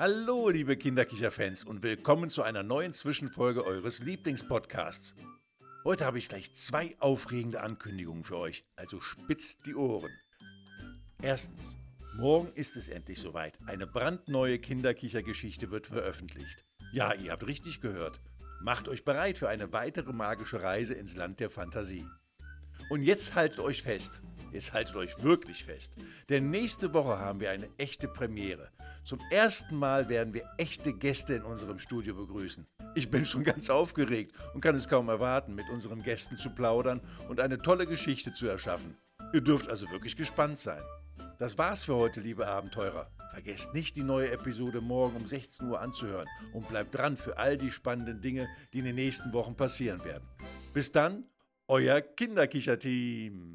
Hallo, liebe Kinderkicher-Fans und willkommen zu einer neuen Zwischenfolge eures Lieblingspodcasts. Heute habe ich gleich zwei aufregende Ankündigungen für euch, also spitzt die Ohren. Erstens, morgen ist es endlich soweit. Eine brandneue Kinderkicher-Geschichte wird veröffentlicht. Ja, ihr habt richtig gehört. Macht euch bereit für eine weitere magische Reise ins Land der Fantasie. Und jetzt haltet euch fest. Jetzt haltet euch wirklich fest. Denn nächste Woche haben wir eine echte Premiere. Zum ersten Mal werden wir echte Gäste in unserem Studio begrüßen. Ich bin schon ganz aufgeregt und kann es kaum erwarten, mit unseren Gästen zu plaudern und eine tolle Geschichte zu erschaffen. Ihr dürft also wirklich gespannt sein. Das war's für heute, liebe Abenteurer. Vergesst nicht, die neue Episode morgen um 16 Uhr anzuhören und bleibt dran für all die spannenden Dinge, die in den nächsten Wochen passieren werden. Bis dann euer Kinderkicher-Team.